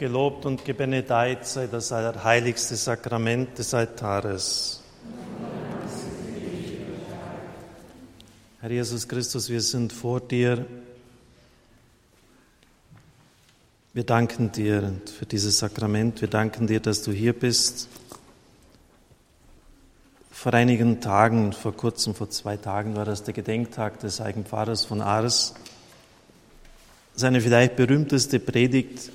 Hochgelobt und gebenedeit sei das heiligste Sakrament des Altares. Herr Jesus Christus, wir sind vor dir. Wir danken dir für dieses Sakrament. Wir danken dir, dass du hier bist. Vor einigen Tagen, vor kurzem, vor zwei Tagen war das der Gedenktag des Eigenpfarrers von Ars. Seine vielleicht berühmteste Predigt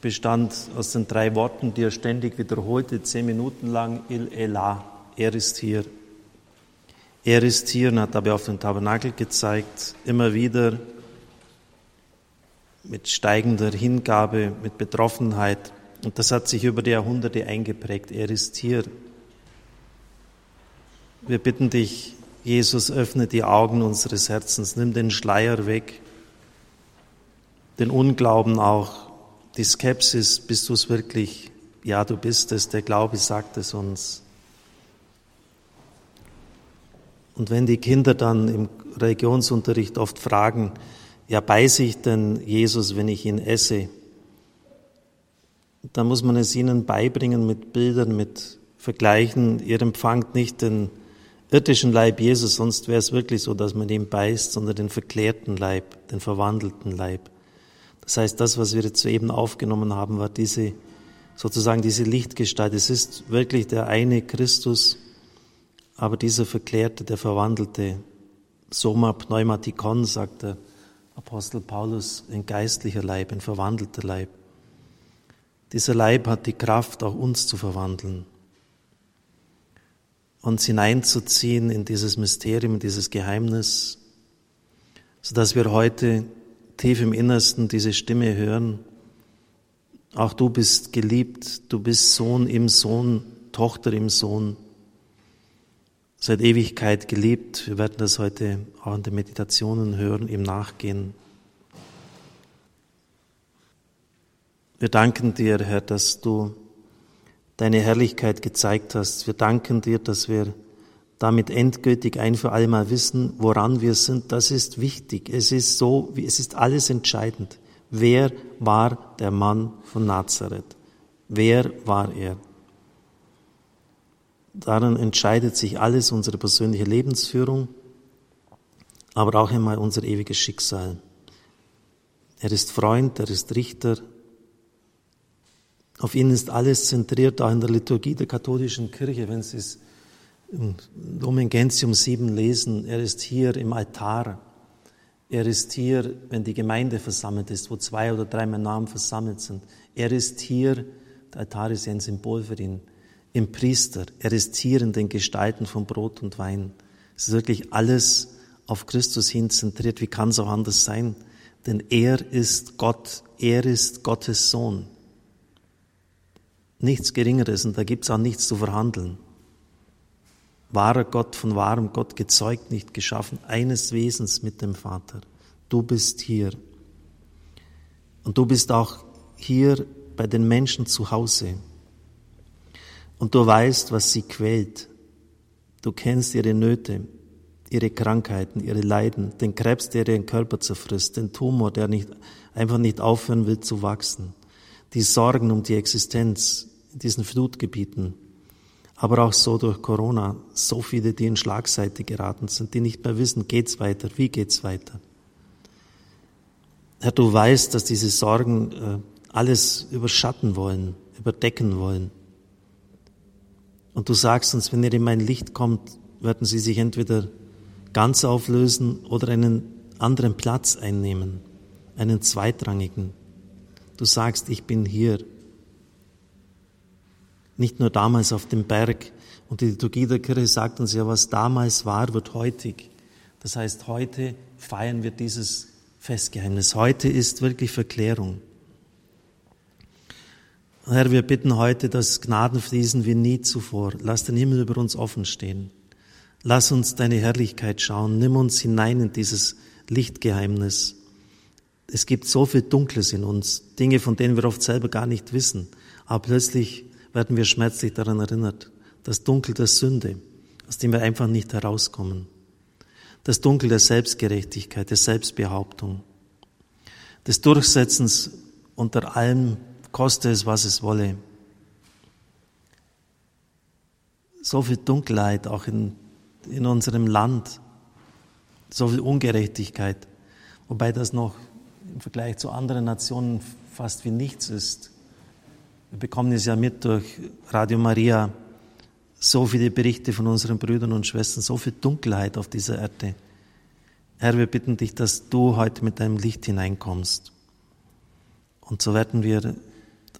bestand aus den drei Worten, die er ständig wiederholte, zehn Minuten lang, Il Elah, er ist hier. Er ist hier und hat dabei auf den Tabernakel gezeigt, immer wieder mit steigender Hingabe, mit Betroffenheit. Und das hat sich über die Jahrhunderte eingeprägt. Er ist hier. Wir bitten dich, Jesus, öffne die Augen unseres Herzens, nimm den Schleier weg, den Unglauben auch, die Skepsis, bist du es wirklich? Ja, du bist es, der Glaube sagt es uns. Und wenn die Kinder dann im Religionsunterricht oft fragen, ja, beiße ich denn Jesus, wenn ich ihn esse? Dann muss man es ihnen beibringen mit Bildern, mit Vergleichen. Ihr empfangt nicht den irdischen Leib Jesus, sonst wäre es wirklich so, dass man ihn beißt, sondern den verklärten Leib, den verwandelten Leib. Das heißt, das, was wir jetzt soeben aufgenommen haben, war diese, sozusagen diese Lichtgestalt. Es ist wirklich der eine Christus, aber dieser verklärte, der verwandelte, Soma Pneumatikon, sagt der Apostel Paulus, ein geistlicher Leib, ein verwandelter Leib. Dieser Leib hat die Kraft, auch uns zu verwandeln, uns hineinzuziehen in dieses Mysterium, in dieses Geheimnis, sodass wir heute tief im Innersten diese Stimme hören. Auch du bist geliebt, du bist Sohn im Sohn, Tochter im Sohn, seit Ewigkeit geliebt. Wir werden das heute auch in den Meditationen hören, im Nachgehen. Wir danken dir, Herr, dass du deine Herrlichkeit gezeigt hast. Wir danken dir, dass wir damit endgültig ein für alle Mal wissen, woran wir sind, das ist wichtig. Es ist so, es ist alles entscheidend. Wer war der Mann von Nazareth? Wer war er? Daran entscheidet sich alles, unsere persönliche Lebensführung, aber auch einmal unser ewiges Schicksal. Er ist Freund, er ist Richter. Auf ihn ist alles zentriert, auch in der Liturgie der katholischen Kirche, wenn es im Lumen Gentium 7 lesen, er ist hier im Altar. Er ist hier, wenn die Gemeinde versammelt ist, wo zwei oder drei mein Namen versammelt sind. Er ist hier, der Altar ist ja ein Symbol für ihn, im Priester. Er ist hier in den Gestalten von Brot und Wein. Es ist wirklich alles auf Christus hin zentriert. Wie kann es auch anders sein? Denn er ist Gott. Er ist Gottes Sohn. Nichts Geringeres und da gibt es auch nichts zu verhandeln wahrer Gott von wahrem Gott gezeugt, nicht geschaffen, eines Wesens mit dem Vater. Du bist hier. Und du bist auch hier bei den Menschen zu Hause. Und du weißt, was sie quält. Du kennst ihre Nöte, ihre Krankheiten, ihre Leiden, den Krebs, der ihren Körper zerfrisst, den Tumor, der nicht, einfach nicht aufhören will zu wachsen, die Sorgen um die Existenz in diesen Flutgebieten, aber auch so durch Corona, so viele, die in Schlagseite geraten sind, die nicht mehr wissen, geht's weiter, wie geht's weiter. Herr, du weißt, dass diese Sorgen äh, alles überschatten wollen, überdecken wollen. Und du sagst uns, wenn ihr in mein Licht kommt, werden sie sich entweder ganz auflösen oder einen anderen Platz einnehmen, einen zweitrangigen. Du sagst, ich bin hier, nicht nur damals auf dem Berg. Und die Liturgie der Kirche sagt uns ja, was damals war, wird heutig. Das heißt, heute feiern wir dieses Festgeheimnis. Heute ist wirklich Verklärung. Herr, wir bitten heute, dass Gnaden fließen wie nie zuvor. Lass den Himmel über uns offen stehen. Lass uns deine Herrlichkeit schauen. Nimm uns hinein in dieses Lichtgeheimnis. Es gibt so viel Dunkles in uns, Dinge, von denen wir oft selber gar nicht wissen. Aber plötzlich werden wir schmerzlich daran erinnert. Das Dunkel der Sünde, aus dem wir einfach nicht herauskommen. Das Dunkel der Selbstgerechtigkeit, der Selbstbehauptung, des Durchsetzens unter allem, koste es, was es wolle. So viel Dunkelheit auch in, in unserem Land, so viel Ungerechtigkeit, wobei das noch im Vergleich zu anderen Nationen fast wie nichts ist. Wir bekommen es ja mit durch Radio Maria, so viele Berichte von unseren Brüdern und Schwestern, so viel Dunkelheit auf dieser Erde. Herr, wir bitten dich, dass du heute mit deinem Licht hineinkommst. Und so werden wir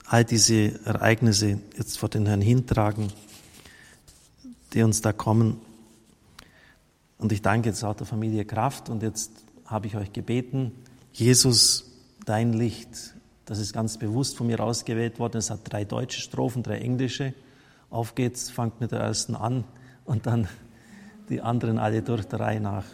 all diese Ereignisse jetzt vor den Herrn hintragen, die uns da kommen. Und ich danke jetzt auch der Familie Kraft und jetzt habe ich euch gebeten, Jesus, dein Licht, das ist ganz bewusst von mir ausgewählt worden. Es hat drei deutsche Strophen, drei englische. Auf geht's, fangt mit der ersten an und dann die anderen alle durch der Reihe nach.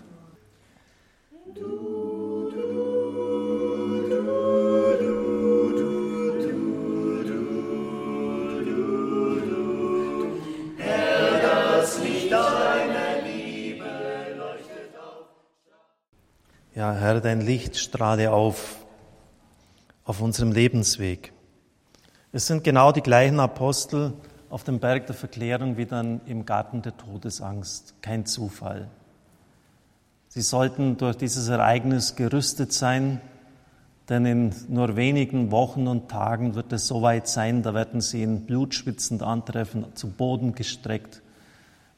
Ja, Herr, dein Licht strahle auf auf unserem Lebensweg. Es sind genau die gleichen Apostel auf dem Berg der Verklärung wie dann im Garten der Todesangst. Kein Zufall. Sie sollten durch dieses Ereignis gerüstet sein, denn in nur wenigen Wochen und Tagen wird es soweit sein, da werden sie ihn blutschwitzend antreffen, zu Boden gestreckt.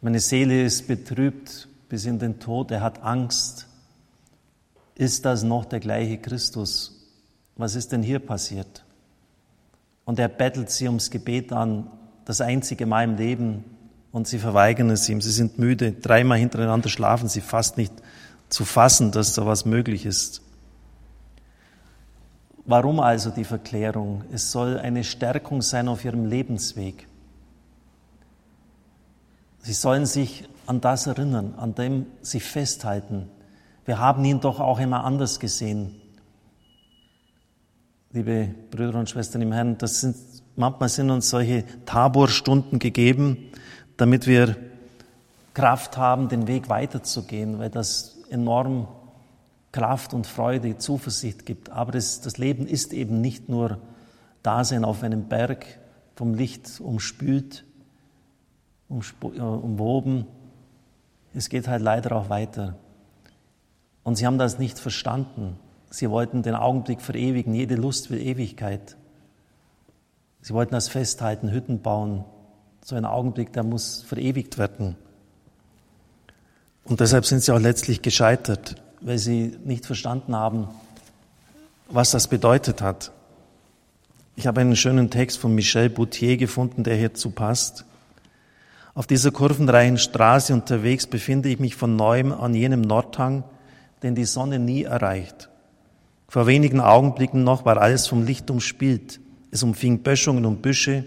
Meine Seele ist betrübt bis in den Tod, er hat Angst. Ist das noch der gleiche Christus? Was ist denn hier passiert? Und er bettelt sie ums Gebet an, das einzige Mal im Leben, und sie verweigern es ihm. Sie sind müde, dreimal hintereinander schlafen sie fast nicht zu fassen, dass so was möglich ist. Warum also die Verklärung? Es soll eine Stärkung sein auf ihrem Lebensweg. Sie sollen sich an das erinnern, an dem sie festhalten. Wir haben ihn doch auch immer anders gesehen liebe Brüder und Schwestern im Herrn, das sind, manchmal sind uns solche Taborstunden gegeben, damit wir Kraft haben, den Weg weiterzugehen, weil das enorm Kraft und Freude, Zuversicht gibt. Aber das, das Leben ist eben nicht nur Dasein auf einem Berg, vom Licht umspült, äh, umwoben. Es geht halt leider auch weiter. Und sie haben das nicht verstanden. Sie wollten den Augenblick verewigen, jede Lust will Ewigkeit. Sie wollten das festhalten, Hütten bauen. So ein Augenblick, der muss verewigt werden. Und deshalb sind sie auch letztlich gescheitert, weil sie nicht verstanden haben, was das bedeutet hat. Ich habe einen schönen Text von Michel Boutier gefunden, der hierzu passt. Auf dieser kurvenreichen Straße unterwegs befinde ich mich von neuem an jenem Nordhang, den die Sonne nie erreicht. Vor wenigen Augenblicken noch war alles vom Licht umspielt. Es umfing Böschungen und Büsche.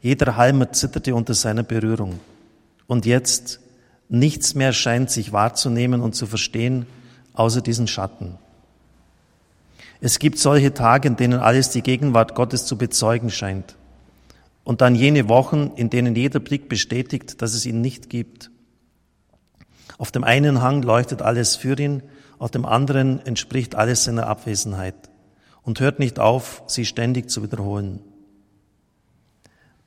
Jeder Halmer zitterte unter seiner Berührung. Und jetzt nichts mehr scheint sich wahrzunehmen und zu verstehen, außer diesen Schatten. Es gibt solche Tage, in denen alles die Gegenwart Gottes zu bezeugen scheint. Und dann jene Wochen, in denen jeder Blick bestätigt, dass es ihn nicht gibt. Auf dem einen Hang leuchtet alles für ihn, auf dem anderen entspricht alles seiner Abwesenheit und hört nicht auf, sie ständig zu wiederholen.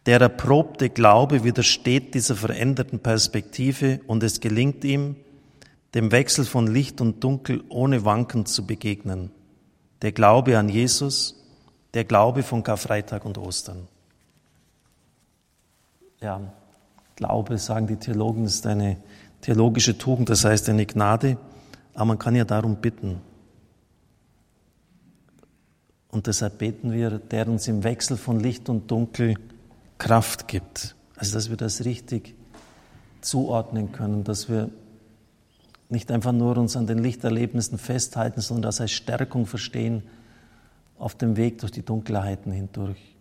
Der erprobte Glaube widersteht dieser veränderten Perspektive und es gelingt ihm, dem Wechsel von Licht und Dunkel ohne Wanken zu begegnen. Der Glaube an Jesus, der Glaube von Karfreitag und Ostern. Ja, Glaube, sagen die Theologen, ist eine theologische Tugend, das heißt eine Gnade, aber man kann ja darum bitten. Und deshalb beten wir, der uns im Wechsel von Licht und Dunkel Kraft gibt. Also, dass wir das richtig zuordnen können, dass wir nicht einfach nur uns an den Lichterlebnissen festhalten, sondern das als Stärkung verstehen auf dem Weg durch die Dunkelheiten hindurch.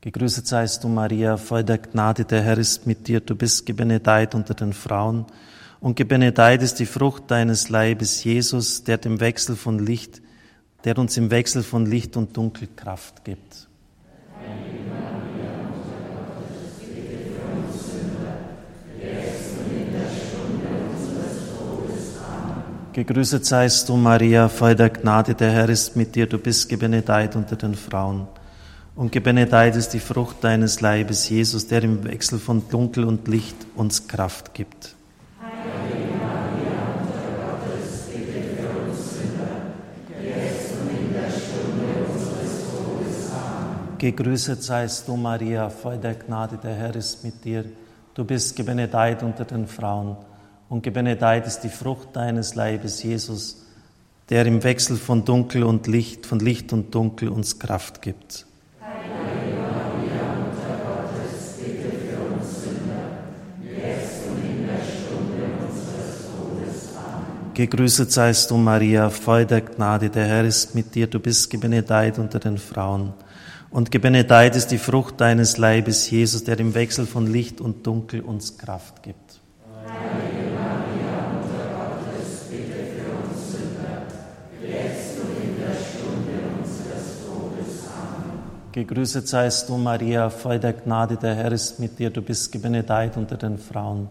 Gegrüßet seist du, Maria, voll der Gnade, der Herr ist mit dir, du bist gebenedeit unter den Frauen und gebenedeit ist die Frucht deines Leibes, Jesus, der dem Wechsel von Licht, der uns im Wechsel von Licht und Dunkel Kraft gibt. Gegrüßet seist du, Maria, voll der Gnade, der Herr ist mit dir, du bist gebenedeit unter den Frauen und gebenedeit ist die Frucht deines Leibes, Jesus, der im Wechsel von Dunkel und Licht uns Kraft gibt. Gegrüßet seist du, Maria, voll der Gnade, der Herr ist mit dir. Du bist gebenedeit unter den Frauen und gebenedeit ist die Frucht deines Leibes, Jesus, der im Wechsel von Dunkel und Licht, von Licht und Dunkel uns Kraft gibt. Gegrüßet seist du, Maria, voll der Gnade, der Herr ist mit dir, du bist gebenedeit unter den Frauen. Und gebenedeit ist die Frucht deines Leibes, Jesus, der im Wechsel von Licht und Dunkel uns Kraft gibt. Gegrüßet seist du, Maria, voll der Gnade, der Herr ist mit dir, du bist gebenedeit unter den Frauen.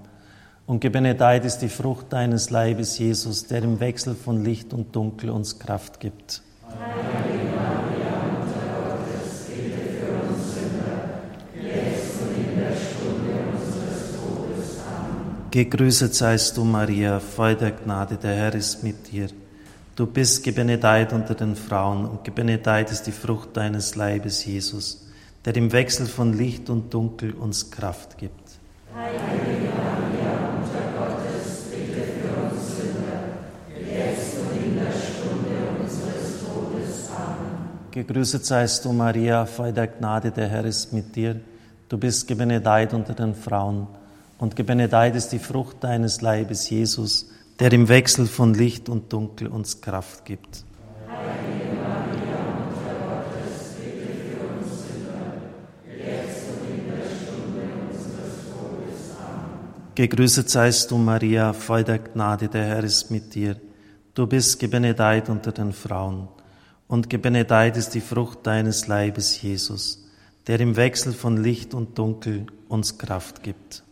Und gebenedeit ist die Frucht deines Leibes, Jesus, der im Wechsel von Licht und Dunkel uns Kraft gibt. Gegrüßet seist du, Maria, voll der Gnade, der Herr ist mit dir. Du bist gebenedeit unter den Frauen und gebenedeit ist die Frucht deines Leibes, Jesus, der im Wechsel von Licht und Dunkel uns Kraft gibt. Heilige Maria, Mutter Gottes, bitte für uns Sünder, jetzt und in der Stunde unseres Todes. Amen. Gegrüßet seist du, Maria, voll der Gnade, der Herr ist mit dir. Du bist gebenedeit unter den Frauen und gebenedeit ist die Frucht deines Leibes, Jesus, der im Wechsel von Licht und Dunkel uns Kraft gibt. Gegrüßet seist du, Maria, voll der Gnade, der Herr ist mit dir. Du bist gebenedeit unter den Frauen, und gebenedeit ist die Frucht deines Leibes, Jesus, der im Wechsel von Licht und Dunkel uns Kraft gibt.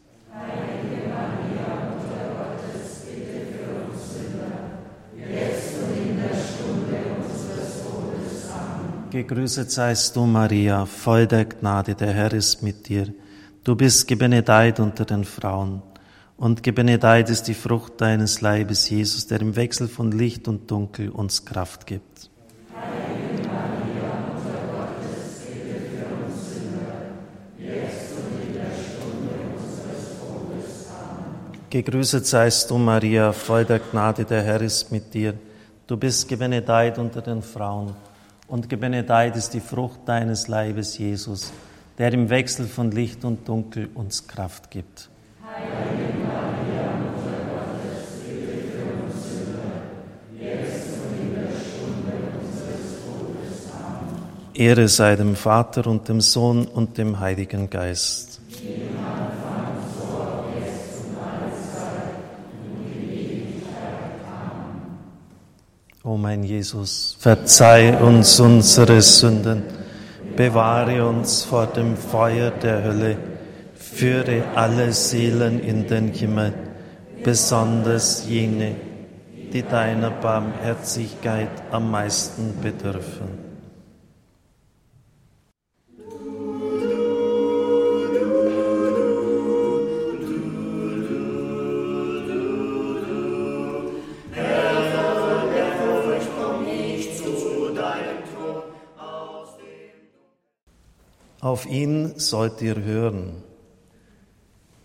Gegrüßet seist du, Maria, voll der Gnade, der Herr ist mit dir. Du bist gebenedeit unter den Frauen. Und gebenedeit ist die Frucht deines Leibes, Jesus, der im Wechsel von Licht und Dunkel uns Kraft gibt. Gegrüßet seist du, Maria, voll der Gnade, der Herr ist mit dir. Du bist gebenedeit unter den Frauen und gebenedeit ist die Frucht deines Leibes, Jesus, der im Wechsel von Licht und Dunkel uns Kraft gibt. Heilige Maria, Mutter Gottes, bitte für uns Sünder, jetzt und in der Stunde unseres Todes. Amen. Ehre sei dem Vater und dem Sohn und dem Heiligen Geist. O mein Jesus, verzeih uns unsere Sünden, bewahre uns vor dem Feuer der Hölle, führe alle Seelen in den Himmel, besonders jene, die deiner Barmherzigkeit am meisten bedürfen. Auf ihn sollt ihr hören.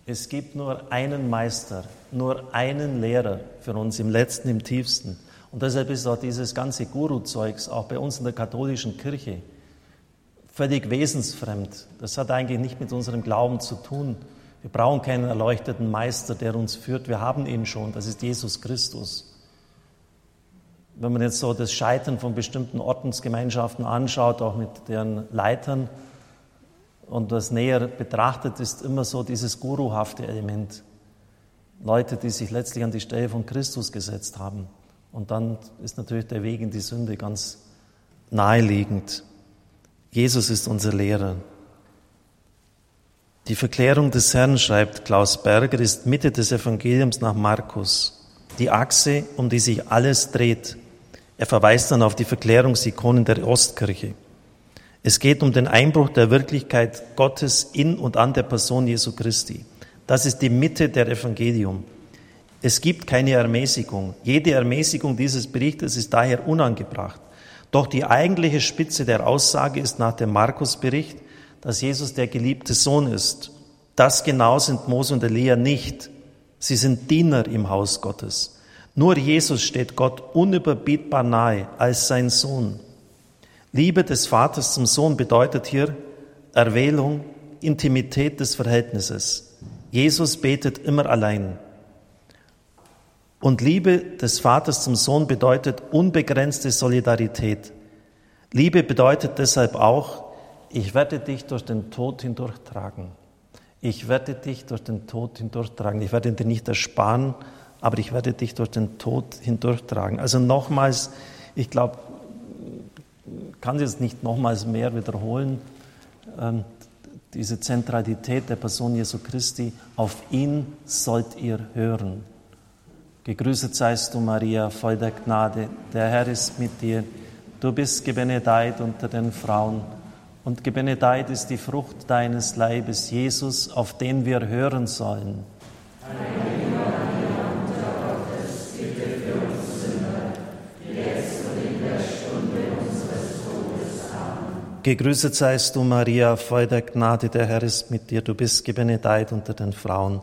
Es gibt nur einen Meister, nur einen Lehrer für uns im letzten, im tiefsten. Und deshalb ist auch dieses ganze Guru-Zeugs auch bei uns in der katholischen Kirche völlig wesensfremd. Das hat eigentlich nicht mit unserem Glauben zu tun. Wir brauchen keinen erleuchteten Meister, der uns führt. Wir haben ihn schon. Das ist Jesus Christus. Wenn man jetzt so das Scheitern von bestimmten Ordensgemeinschaften anschaut, auch mit deren Leitern, und das näher betrachtet ist immer so dieses guruhafte Element. Leute, die sich letztlich an die Stelle von Christus gesetzt haben. Und dann ist natürlich der Weg in die Sünde ganz naheliegend. Jesus ist unser Lehrer. Die Verklärung des Herrn, schreibt Klaus Berger, ist Mitte des Evangeliums nach Markus. Die Achse, um die sich alles dreht. Er verweist dann auf die Verklärungsikonen der Ostkirche. Es geht um den Einbruch der Wirklichkeit Gottes in und an der Person Jesu Christi. Das ist die Mitte der Evangelium. Es gibt keine Ermäßigung. Jede Ermäßigung dieses Berichtes ist daher unangebracht. Doch die eigentliche Spitze der Aussage ist nach dem Markus-Bericht, dass Jesus der geliebte Sohn ist. Das genau sind Mose und Elia nicht. Sie sind Diener im Haus Gottes. Nur Jesus steht Gott unüberbietbar nahe als sein Sohn. Liebe des Vaters zum Sohn bedeutet hier Erwählung, Intimität des Verhältnisses. Jesus betet immer allein. Und Liebe des Vaters zum Sohn bedeutet unbegrenzte Solidarität. Liebe bedeutet deshalb auch, ich werde dich durch den Tod hindurchtragen. Ich werde dich durch den Tod hindurchtragen. Ich werde dir nicht ersparen, aber ich werde dich durch den Tod hindurchtragen. Also nochmals, ich glaube, kann es nicht nochmals mehr wiederholen, ähm, diese Zentralität der Person Jesu Christi, auf ihn sollt ihr hören. Gegrüßet seist du, Maria, voll der Gnade, der Herr ist mit dir. Du bist gebenedeit unter den Frauen, und gebenedeit ist die Frucht deines Leibes, Jesus, auf den wir hören sollen. Gegrüßet seist du, Maria, voll der Gnade, der Herr ist mit dir. Du bist gebenedeit unter den Frauen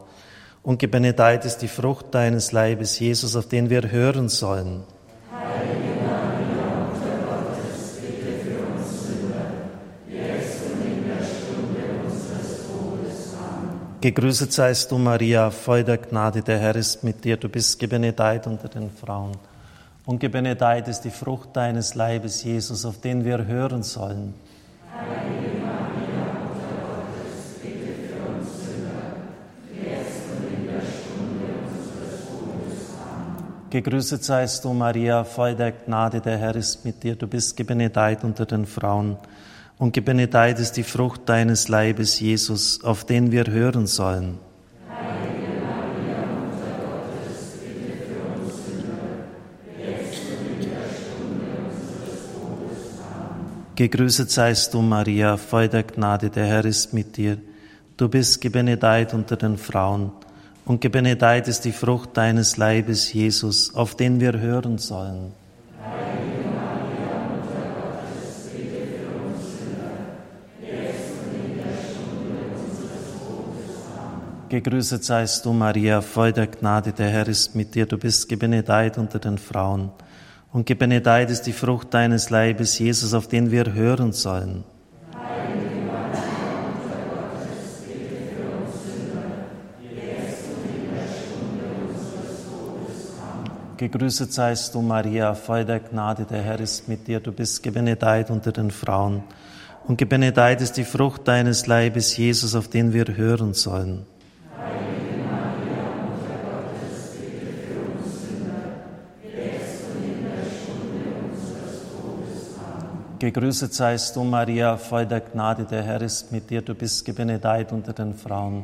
und gebenedeit ist die Frucht deines Leibes, Jesus, auf den wir hören sollen. Gegrüßet seist du, Maria, voll der Gnade, der Herr ist mit dir. Du bist gebenedeit unter den Frauen. Und gebenedeit ist die Frucht deines Leibes, Jesus, auf den wir hören sollen. Gegrüßet seist du, Maria, voll der Gnade, der Herr ist mit dir. Du bist gebenedeit unter den Frauen. Und gebenedeit ist die Frucht deines Leibes, Jesus, auf den wir hören sollen. Gegrüßet seist du, Maria, voll der Gnade, der Herr ist mit dir. Du bist gebenedeit unter den Frauen und gebenedeit ist die Frucht deines Leibes, Jesus, auf den wir hören sollen. Gegrüßet seist du, Maria, voll der Gnade, der Herr ist mit dir. Du bist gebenedeit unter den Frauen. Und gebenedeit ist die Frucht deines Leibes, Jesus, auf den wir hören sollen. Gegrüßet seist du, Maria, voll der Gnade, der Herr ist mit dir. Du bist gebenedeit unter den Frauen. Und gebenedeit ist die Frucht deines Leibes, Jesus, auf den wir hören sollen. Gegrüßet seist du, Maria, voll der Gnade, der Herr ist mit dir. Du bist gebenedeit unter den Frauen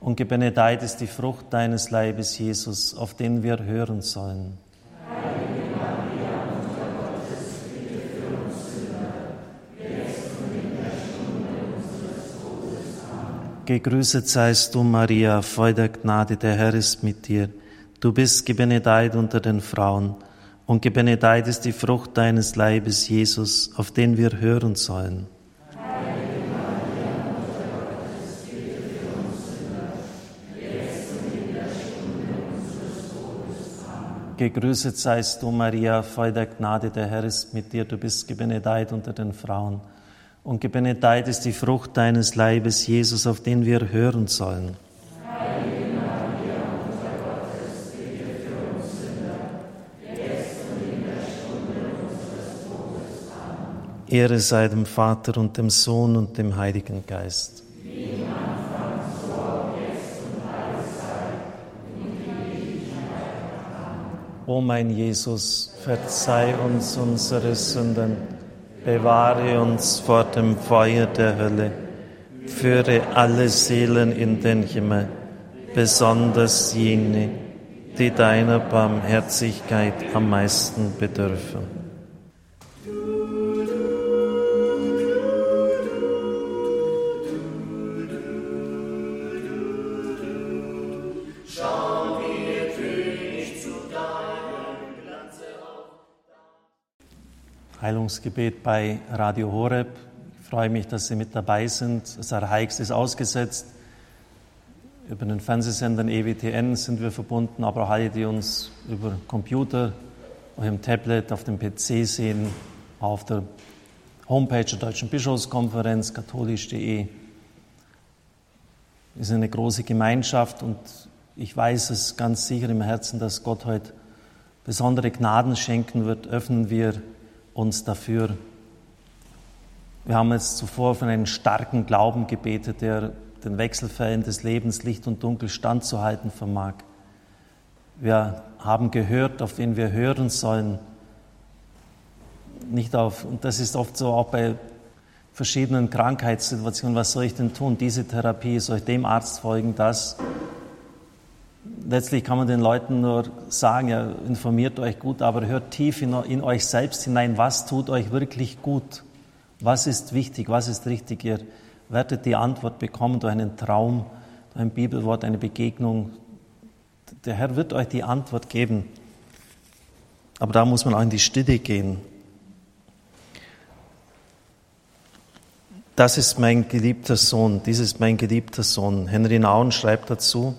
und gebenedeit ist die Frucht deines Leibes, Jesus, auf den wir hören sollen. Gegrüßet seist du, Maria, voll der Gnade, der Herr ist mit dir. Du bist gebenedeit unter den Frauen, und gebenedeit ist die Frucht deines Leibes, Jesus, auf den wir hören sollen. Gegrüßet seist du, Maria, voll der Gnade, der Herr ist mit dir. Du bist gebenedeit unter den Frauen. Und gebenedeit ist die Frucht deines Leibes, Jesus, auf den wir hören sollen. Ehre sei dem Vater und dem Sohn und dem Heiligen Geist. O mein Jesus, verzeih uns unsere Sünden, bewahre uns vor dem Feuer der Hölle, führe alle Seelen in den Himmel, besonders jene, die deiner Barmherzigkeit am meisten bedürfen. Heilungsgebet bei Radio Horeb. Ich freue mich, dass Sie mit dabei sind. Sarah Heix ist ausgesetzt. Über den Fernsehsendern EWTN sind wir verbunden, aber auch alle, die uns über Computer, auf dem Tablet, auf dem PC sehen, auf der Homepage der Deutschen Bischofskonferenz, katholisch.de. Wir sind eine große Gemeinschaft und ich weiß es ganz sicher im Herzen, dass Gott heute besondere Gnaden schenken wird, öffnen wir uns dafür. Wir haben jetzt zuvor von einem starken Glauben gebetet, der den Wechselfällen des Lebens Licht und Dunkel standzuhalten vermag. Wir haben gehört, auf wen wir hören sollen. Nicht auf, und das ist oft so auch bei verschiedenen Krankheitssituationen. Was soll ich denn tun? Diese Therapie, soll ich dem Arzt folgen, das? Letztlich kann man den Leuten nur sagen, ja, informiert euch gut, aber hört tief in, in euch selbst hinein, was tut euch wirklich gut? Was ist wichtig? Was ist richtig? Ihr werdet die Antwort bekommen durch einen Traum, durch ein Bibelwort, eine Begegnung. Der Herr wird euch die Antwort geben. Aber da muss man auch in die Stille gehen. Das ist mein geliebter Sohn, dies ist mein geliebter Sohn. Henry Nauen schreibt dazu,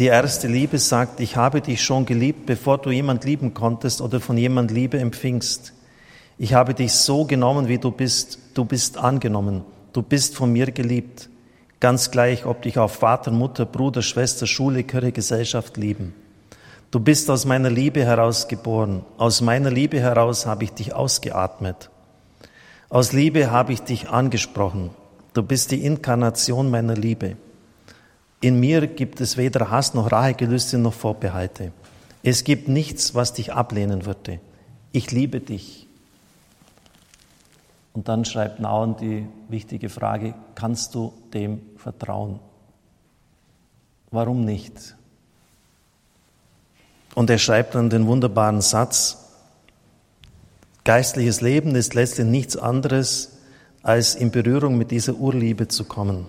die erste Liebe sagt, ich habe dich schon geliebt, bevor du jemand lieben konntest oder von jemand Liebe empfingst. Ich habe dich so genommen, wie du bist. Du bist angenommen. Du bist von mir geliebt. Ganz gleich, ob dich auch Vater, Mutter, Bruder, Schwester, Schule, Kirche, Gesellschaft lieben. Du bist aus meiner Liebe heraus geboren. Aus meiner Liebe heraus habe ich dich ausgeatmet. Aus Liebe habe ich dich angesprochen. Du bist die Inkarnation meiner Liebe. In mir gibt es weder Hass noch Rachegelüste noch Vorbehalte. Es gibt nichts, was dich ablehnen würde. Ich liebe dich. Und dann schreibt Nauen die wichtige Frage, kannst du dem vertrauen? Warum nicht? Und er schreibt dann den wunderbaren Satz, geistliches Leben ist letztlich nichts anderes, als in Berührung mit dieser Urliebe zu kommen.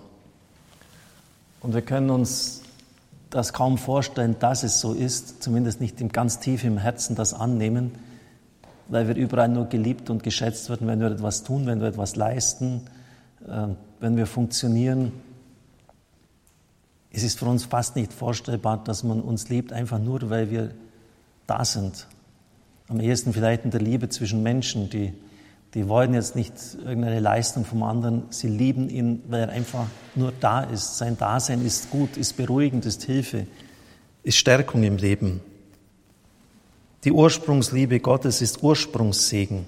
Und wir können uns das kaum vorstellen, dass es so ist, zumindest nicht im ganz tief im Herzen das annehmen, weil wir überall nur geliebt und geschätzt werden, wenn wir etwas tun, wenn wir etwas leisten, äh, wenn wir funktionieren. Es ist für uns fast nicht vorstellbar, dass man uns liebt, einfach nur, weil wir da sind. Am ehesten vielleicht in der Liebe zwischen Menschen, die die wollen jetzt nicht irgendeine Leistung vom anderen. Sie lieben ihn, weil er einfach nur da ist. Sein Dasein ist gut, ist beruhigend, ist Hilfe, ist Stärkung im Leben. Die Ursprungsliebe Gottes ist Ursprungssegen,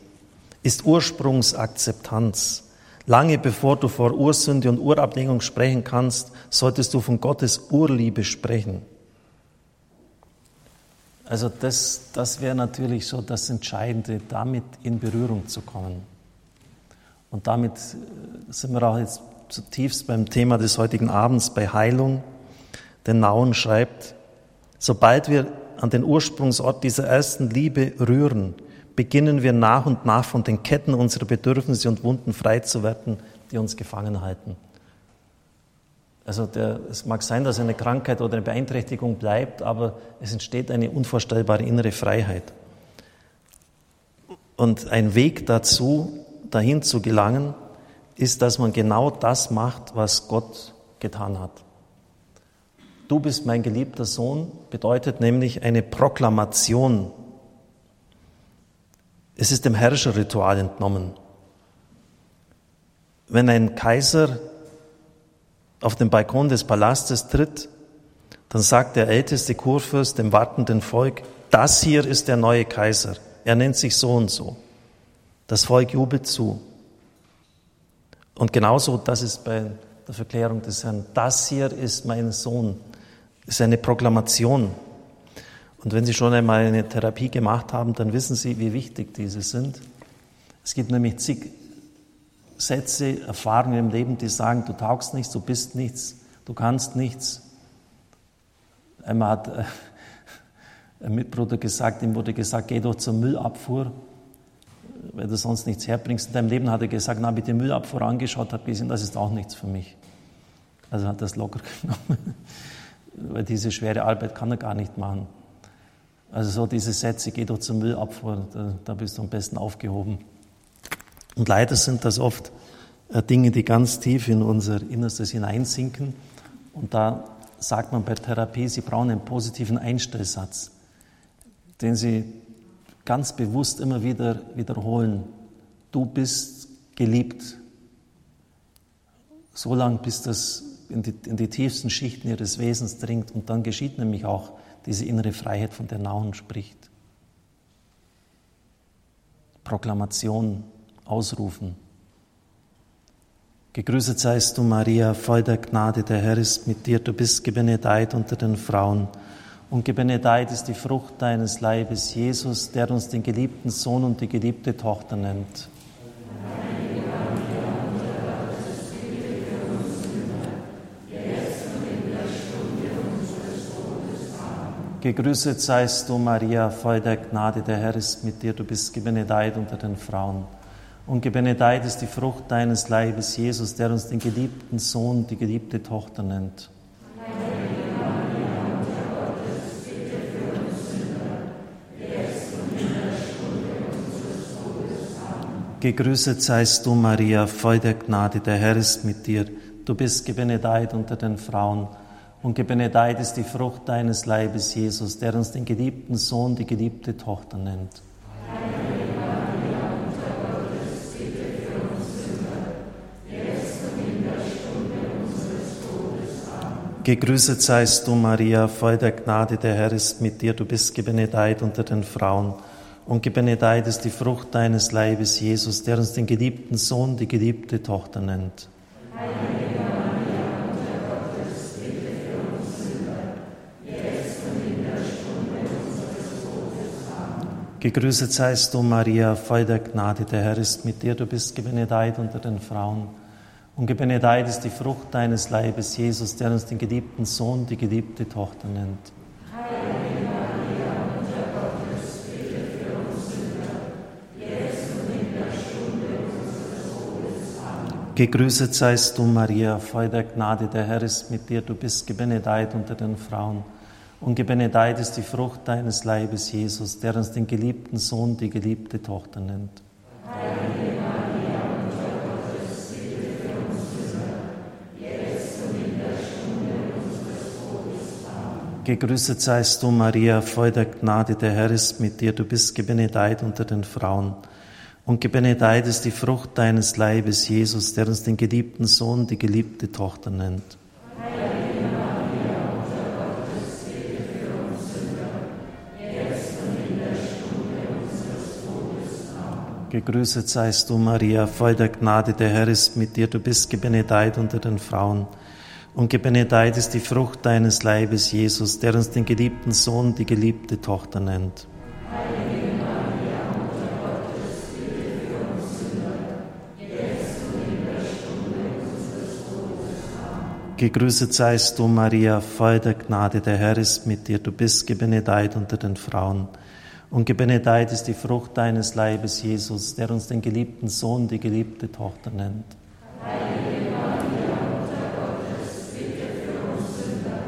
ist Ursprungsakzeptanz. Lange bevor du vor Ursünde und Urablehnung sprechen kannst, solltest du von Gottes Urliebe sprechen. Also das, das wäre natürlich so das Entscheidende, damit in Berührung zu kommen. Und damit äh, sind wir auch jetzt zutiefst beim Thema des heutigen Abends, bei Heilung. Denn Nauen schreibt, sobald wir an den Ursprungsort dieser ersten Liebe rühren, beginnen wir nach und nach von den Ketten unserer Bedürfnisse und Wunden frei zu werden, die uns gefangen halten. Also der, es mag sein, dass eine Krankheit oder eine Beeinträchtigung bleibt, aber es entsteht eine unvorstellbare innere Freiheit. Und ein Weg dazu, dahin zu gelangen, ist, dass man genau das macht, was Gott getan hat. Du bist mein geliebter Sohn bedeutet nämlich eine Proklamation. Es ist dem Herrscherritual entnommen. Wenn ein Kaiser auf den Balkon des Palastes tritt, dann sagt der älteste Kurfürst dem wartenden Volk, das hier ist der neue Kaiser. Er nennt sich so und so. Das Volk jubelt zu. Und genauso, das ist bei der Verklärung des Herrn, das hier ist mein Sohn, ist eine Proklamation. Und wenn Sie schon einmal eine Therapie gemacht haben, dann wissen Sie, wie wichtig diese sind. Es gibt nämlich zig Sätze, Erfahrungen im Leben, die sagen, du taugst nichts, du bist nichts, du kannst nichts. Einmal hat äh, ein Mitbruder gesagt, ihm wurde gesagt, geh doch zur Müllabfuhr, weil du sonst nichts herbringst. In deinem Leben hat er gesagt, na, mit der Müllabfuhr angeschaut, hat gesehen, das ist auch nichts für mich. Also hat er es locker genommen, weil diese schwere Arbeit kann er gar nicht machen. Also so diese Sätze, geh doch zum Müllabfuhr, da, da bist du am besten aufgehoben. Und leider sind das oft äh, Dinge, die ganz tief in unser Innerstes hineinsinken. Und da sagt man bei Therapie, Sie brauchen einen positiven Einstellsatz, den Sie ganz bewusst immer wieder wiederholen. Du bist geliebt. So lange, bis das in die, in die tiefsten Schichten Ihres Wesens dringt. Und dann geschieht nämlich auch diese innere Freiheit, von der Nauen spricht. Proklamation, Ausrufen. Gegrüßet seist du, Maria, voll der Gnade, der Herr ist mit dir, du bist gebenedeit unter den Frauen. Und gebenedeit ist die Frucht deines Leibes, Jesus, der uns den geliebten Sohn und die geliebte Tochter nennt. Gegrüßet seist du, Maria, voll der Gnade, der Herr ist mit dir, du bist gebenedeit unter den Frauen. Und gebenedeit ist die Frucht deines Leibes, Jesus, der uns den geliebten Sohn, die geliebte Tochter nennt. Gegrüßet seist du, Maria, voll der Gnade, der Herr ist mit dir. Du bist gebenedeit unter den Frauen und gebenedeit ist die Frucht deines Leibes, Jesus, der uns den geliebten Sohn, die geliebte Tochter nennt. Gegrüßet seist du, Maria, voll der Gnade, der Herr ist mit dir, du bist gebenedeit unter den Frauen. Und gebenedeit ist die Frucht deines Leibes, Jesus, der uns den geliebten Sohn, die geliebte Tochter nennt. Gegrüßet seist du, Maria, voll der Gnade, der Herr ist mit dir, du bist gebenedeit unter den Frauen. Und gebenedeit ist die Frucht deines Leibes, Jesus, der uns den geliebten Sohn, die geliebte Tochter nennt. Heilige Maria, Mutter Gottes, bitte für uns Sünder, jetzt und in der Stunde unseres Todes. Amen. Gegrüßet seist du, Maria, voll der Gnade, der Herr ist mit dir, du bist gebenedeit unter den Frauen und gebenedeit ist die Frucht deines Leibes, Jesus, der uns den geliebten Sohn, die geliebte Tochter nennt. Heilige Gegrüßet seist du, Maria, voll der Gnade, der Herr ist mit dir, du bist gebenedeit unter den Frauen. Und gebenedeit ist die Frucht deines Leibes, Jesus, der uns den geliebten Sohn, die geliebte Tochter nennt. Gegrüßet seist du, Maria, voll der Gnade, der Herr ist mit dir, du bist gebenedeit unter den Frauen. Und gebenedeit ist die Frucht deines Leibes, Jesus, der uns den geliebten Sohn, die geliebte Tochter nennt. Gegrüßet seist du, Maria, voll der Gnade, der Herr ist mit dir, du bist gebenedeit unter den Frauen. Und gebenedeit ist die Frucht deines Leibes, Jesus, der uns den geliebten Sohn, die geliebte Tochter nennt. Heilige Maria, Mutter Gottes, bitte für uns Sünder,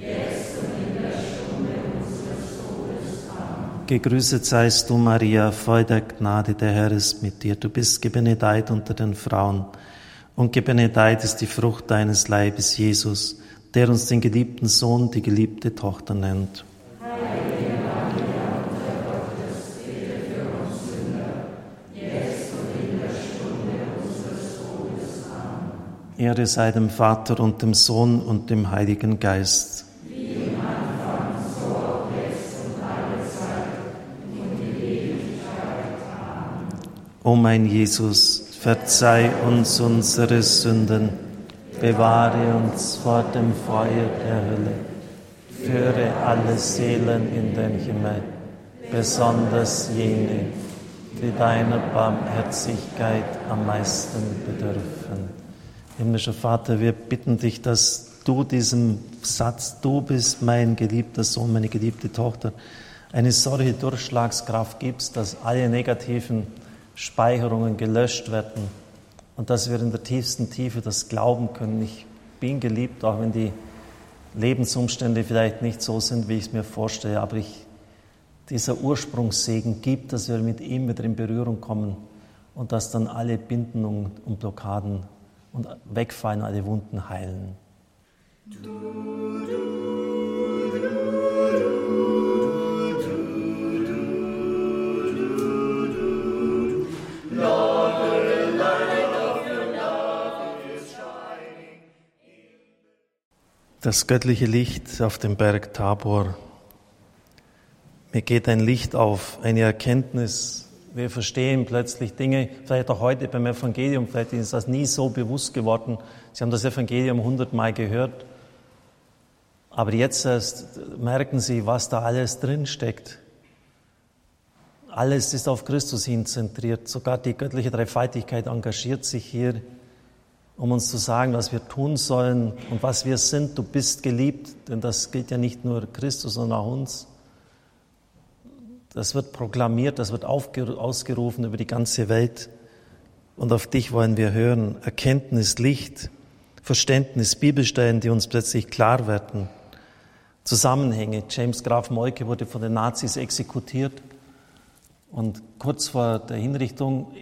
jetzt und in der Stunde unseres Todes. Amen. Gegrüßet seist du, Maria, voll der Gnade, der Herr ist mit dir. Du bist gebenedeit unter den Frauen. Und gebenedeit ist die Frucht deines Leibes, Jesus, der uns den geliebten Sohn, die geliebte Tochter nennt. Ehre sei dem Vater und dem Sohn und dem Heiligen Geist. O mein Jesus, verzeih uns unsere Sünden, bewahre uns vor dem Feuer der Hölle, führe alle Seelen in den Himmel, besonders jene, die deiner Barmherzigkeit am meisten bedürfen. Himmlischer Vater, wir bitten dich, dass du diesem Satz, du bist mein geliebter Sohn, meine geliebte Tochter, eine solche Durchschlagskraft gibst, dass alle negativen Speicherungen gelöscht werden und dass wir in der tiefsten Tiefe das glauben können. Ich bin geliebt, auch wenn die Lebensumstände vielleicht nicht so sind, wie ich es mir vorstelle, aber ich dieser Ursprungssegen gibt, dass wir mit ihm wieder in Berührung kommen und dass dann alle Bindungen und Blockaden und wegfallen, alle Wunden heilen. Du, du. Das göttliche Licht auf dem Berg Tabor. Mir geht ein Licht auf, eine Erkenntnis. Wir verstehen plötzlich Dinge, vielleicht auch heute beim Evangelium, vielleicht ist das nie so bewusst geworden. Sie haben das Evangelium hundertmal gehört. Aber jetzt erst merken Sie, was da alles drinsteckt. Alles ist auf Christus hin zentriert. Sogar die göttliche Dreifaltigkeit engagiert sich hier um uns zu sagen, was wir tun sollen und was wir sind. Du bist geliebt, denn das gilt ja nicht nur Christus, sondern auch uns. Das wird proklamiert, das wird ausgerufen über die ganze Welt. Und auf dich wollen wir hören. Erkenntnis, Licht, Verständnis, Bibelstellen, die uns plötzlich klar werden. Zusammenhänge. James Graf Molke wurde von den Nazis exekutiert. Und kurz vor der Hinrichtung,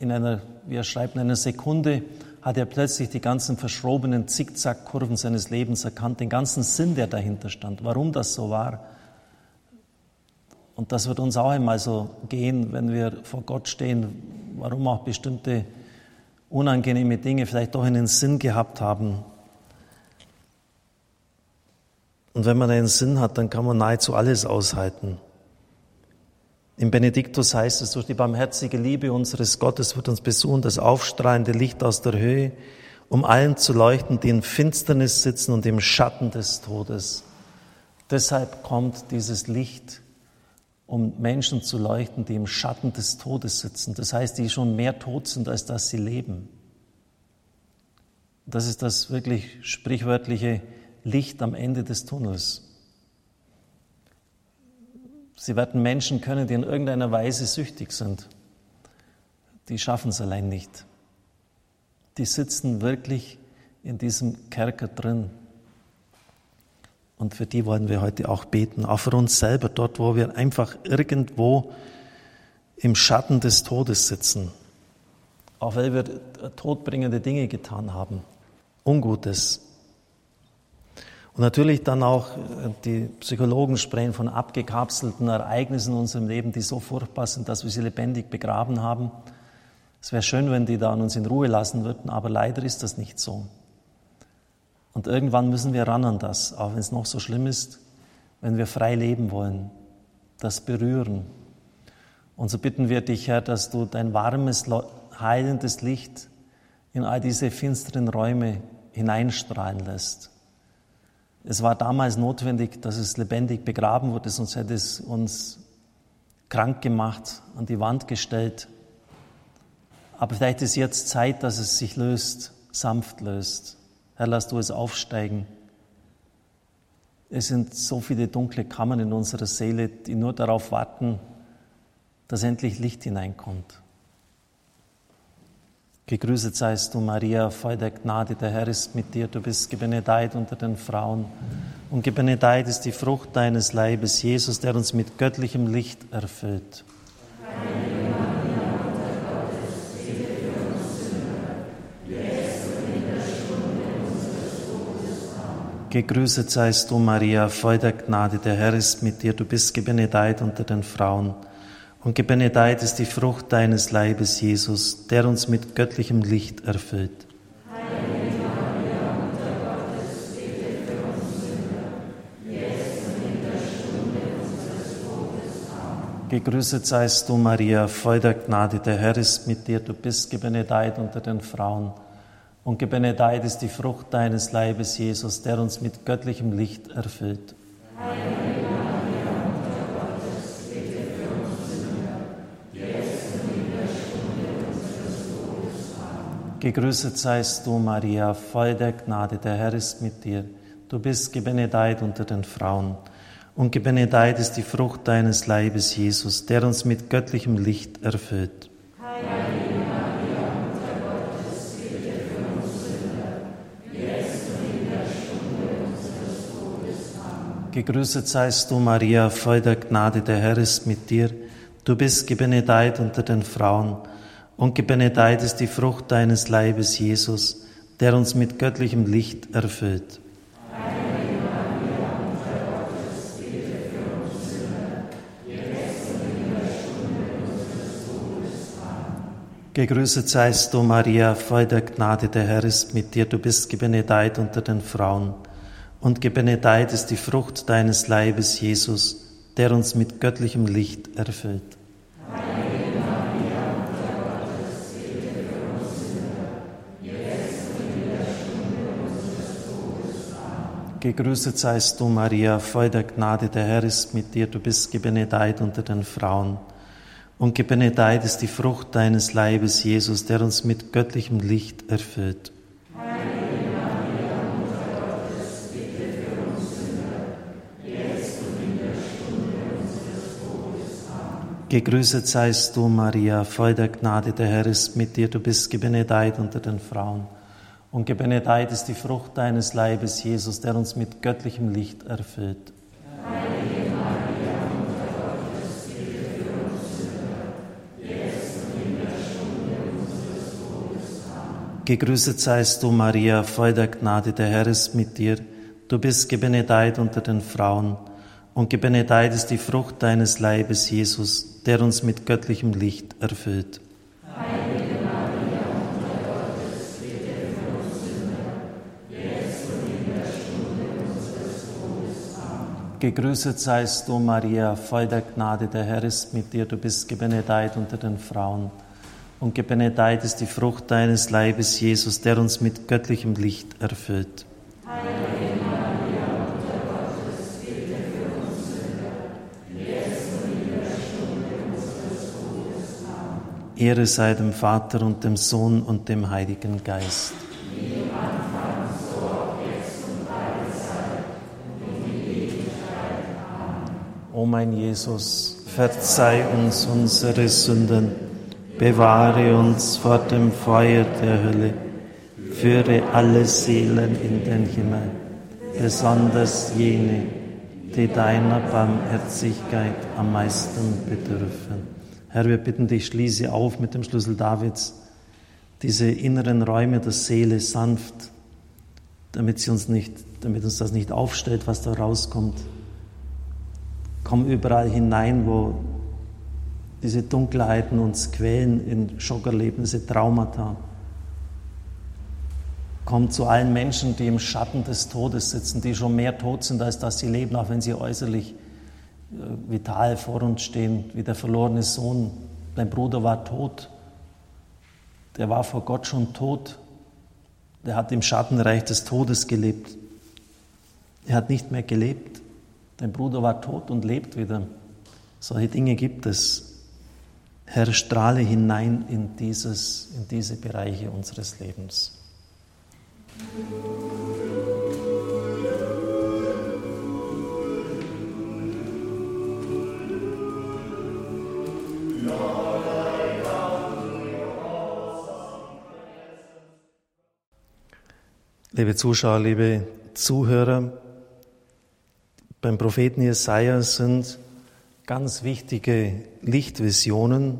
in einer, wie er schreibt, in einer Sekunde, hat er plötzlich die ganzen verschrobenen Zickzackkurven seines Lebens erkannt, den ganzen Sinn, der dahinter stand, warum das so war. Und das wird uns auch einmal so gehen, wenn wir vor Gott stehen, warum auch bestimmte unangenehme Dinge vielleicht doch einen Sinn gehabt haben. Und wenn man einen Sinn hat, dann kann man nahezu alles aushalten. Im Benediktus heißt es, durch die barmherzige Liebe unseres Gottes wird uns besuchen das aufstrahlende Licht aus der Höhe, um allen zu leuchten, die in Finsternis sitzen und im Schatten des Todes. Deshalb kommt dieses Licht, um Menschen zu leuchten, die im Schatten des Todes sitzen. Das heißt, die schon mehr tot sind, als dass sie leben. Das ist das wirklich sprichwörtliche Licht am Ende des Tunnels. Sie werden Menschen können, die in irgendeiner Weise süchtig sind. Die schaffen es allein nicht. Die sitzen wirklich in diesem Kerker drin. Und für die wollen wir heute auch beten, auch für uns selber, dort, wo wir einfach irgendwo im Schatten des Todes sitzen. Auch weil wir todbringende Dinge getan haben, Ungutes. Und natürlich dann auch, äh, die Psychologen sprechen von abgekapselten Ereignissen in unserem Leben, die so furchtbar sind, dass wir sie lebendig begraben haben. Es wäre schön, wenn die dann uns in Ruhe lassen würden, aber leider ist das nicht so. Und irgendwann müssen wir ran an das, auch wenn es noch so schlimm ist, wenn wir frei leben wollen, das berühren. Und so bitten wir dich, Herr, dass du dein warmes, heilendes Licht in all diese finsteren Räume hineinstrahlen lässt. Es war damals notwendig, dass es lebendig begraben wurde, sonst hätte es uns krank gemacht, an die Wand gestellt. Aber vielleicht ist jetzt Zeit, dass es sich löst, sanft löst. Herr, lass du es aufsteigen. Es sind so viele dunkle Kammern in unserer Seele, die nur darauf warten, dass endlich Licht hineinkommt. Gegrüßet seist du, Maria, voll der Gnade, der Herr ist mit dir. Du bist gebenedeit unter den Frauen. Und gebenedeit ist die Frucht deines Leibes, Jesus, der uns mit göttlichem Licht erfüllt. Gegrüßet seist du, Maria, voll der Gnade, der Herr ist mit dir. Du bist gebenedeit unter den Frauen. Und gebenedeit ist die Frucht deines Leibes, Jesus, der uns mit göttlichem Licht erfüllt. Gegrüßet seist du, Maria, voll der Gnade, der Herr ist mit dir, du bist gebenedeit unter den Frauen. Und gebenedeit ist die Frucht deines Leibes, Jesus, der uns mit göttlichem Licht erfüllt. Amen. Gegrüßet seist du, Maria, voll der Gnade, der Herr ist mit dir. Du bist gebenedeit unter den Frauen. Und gebenedeit ist die Frucht deines Leibes, Jesus, der uns mit göttlichem Licht erfüllt. Heilige Maria, Mutter Gottes, bitte für uns Sünder, jetzt und in der Stunde unseres Todes. Amen. Gegrüßet seist du, Maria, voll der Gnade, der Herr ist mit dir. Du bist gebenedeit unter den Frauen, und gebenedeit ist die Frucht deines Leibes, Jesus, der uns mit göttlichem Licht erfüllt. Gegrüßet seist du, Maria, voll der Gnade, der Herr ist mit dir. Du bist gebenedeit unter den Frauen. Und gebenedeit ist die Frucht deines Leibes, Jesus, der uns mit göttlichem Licht erfüllt. Gegrüßet seist du, Maria, voll der Gnade, der Herr ist mit dir. Du bist gebenedeit unter den Frauen und gebenedeit ist die Frucht deines Leibes, Jesus, der uns mit göttlichem Licht erfüllt. Gegrüßet seist du, Maria, voll der Gnade, der Herr ist mit dir, du bist gebenedeit unter den Frauen. Und gebenedeit ist die Frucht deines Leibes, Jesus, der uns mit göttlichem Licht erfüllt. Gegrüßet seist du, Maria, voll der Gnade, der Herr ist mit dir. Du bist gebenedeit unter den Frauen, und gebenedeit ist die Frucht deines Leibes, Jesus, der uns mit göttlichem Licht erfüllt. Gegrüßet seist du, Maria, voll der Gnade, der Herr ist mit dir. Du bist gebenedeit unter den Frauen und gebenedeit ist die Frucht deines Leibes, Jesus, der uns mit göttlichem Licht erfüllt. Ehre sei dem Vater und dem Sohn und dem Heiligen Geist. O mein Jesus, verzeih uns unsere Sünden bewahre uns vor dem Feuer der Hölle, führe alle Seelen in den Himmel, besonders jene, die deiner Barmherzigkeit am meisten bedürfen. Herr, wir bitten dich, schließe auf mit dem Schlüssel Davids diese inneren Räume der Seele sanft, damit, sie uns nicht, damit uns das nicht aufstellt, was da rauskommt. Komm überall hinein, wo diese Dunkelheiten uns quälen in Schockerlebnisse, Traumata. Kommt zu allen Menschen, die im Schatten des Todes sitzen, die schon mehr tot sind, als dass sie leben, auch wenn sie äußerlich äh, vital vor uns stehen, wie der verlorene Sohn. Dein Bruder war tot. Der war vor Gott schon tot. Der hat im Schattenreich des Todes gelebt. Er hat nicht mehr gelebt. Dein Bruder war tot und lebt wieder. Solche Dinge gibt es. Herr, strahle hinein in, dieses, in diese Bereiche unseres Lebens. Liebe Zuschauer, liebe Zuhörer, beim Propheten Jesaja sind ganz wichtige Lichtvisionen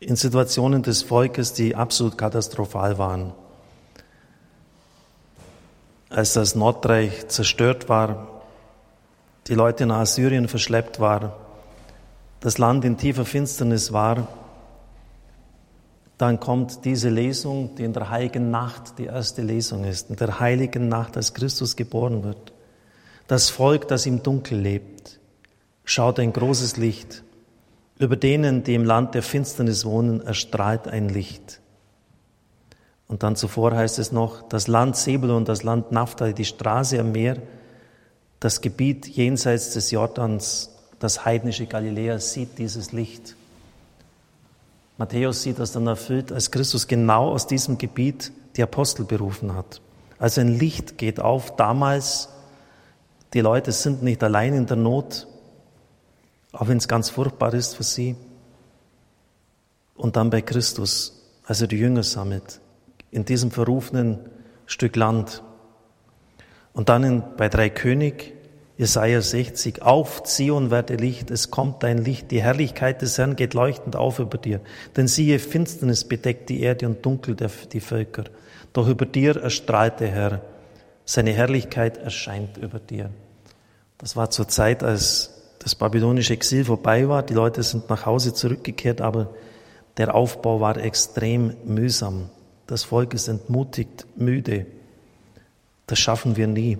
in Situationen des Volkes, die absolut katastrophal waren. Als das Nordreich zerstört war, die Leute nach Assyrien verschleppt waren, das Land in tiefer Finsternis war, dann kommt diese Lesung, die in der heiligen Nacht die erste Lesung ist, in der heiligen Nacht, als Christus geboren wird. Das Volk, das im Dunkel lebt, schaut ein großes Licht. Über denen, die im Land der Finsternis wohnen, erstrahlt ein Licht. Und dann zuvor heißt es noch, das Land Sebulon, das Land Naphtali, die Straße am Meer, das Gebiet jenseits des Jordans, das heidnische Galiläa sieht dieses Licht. Matthäus sieht das dann erfüllt, als Christus genau aus diesem Gebiet die Apostel berufen hat. Also ein Licht geht auf damals. Die Leute sind nicht allein in der Not, auch wenn es ganz furchtbar ist für sie. Und dann bei Christus, als er die Jünger sammelt, in diesem verrufenen Stück Land. Und dann in, bei drei König, Jesaja 60, auf Zion werde Licht, es kommt dein Licht, die Herrlichkeit des Herrn geht leuchtend auf über dir. Denn siehe, Finsternis bedeckt die Erde und dunkel die Völker. Doch über dir erstrahlt der Herr, seine Herrlichkeit erscheint über dir. Das war zur Zeit, als das babylonische Exil vorbei war. Die Leute sind nach Hause zurückgekehrt, aber der Aufbau war extrem mühsam. Das Volk ist entmutigt, müde. Das schaffen wir nie.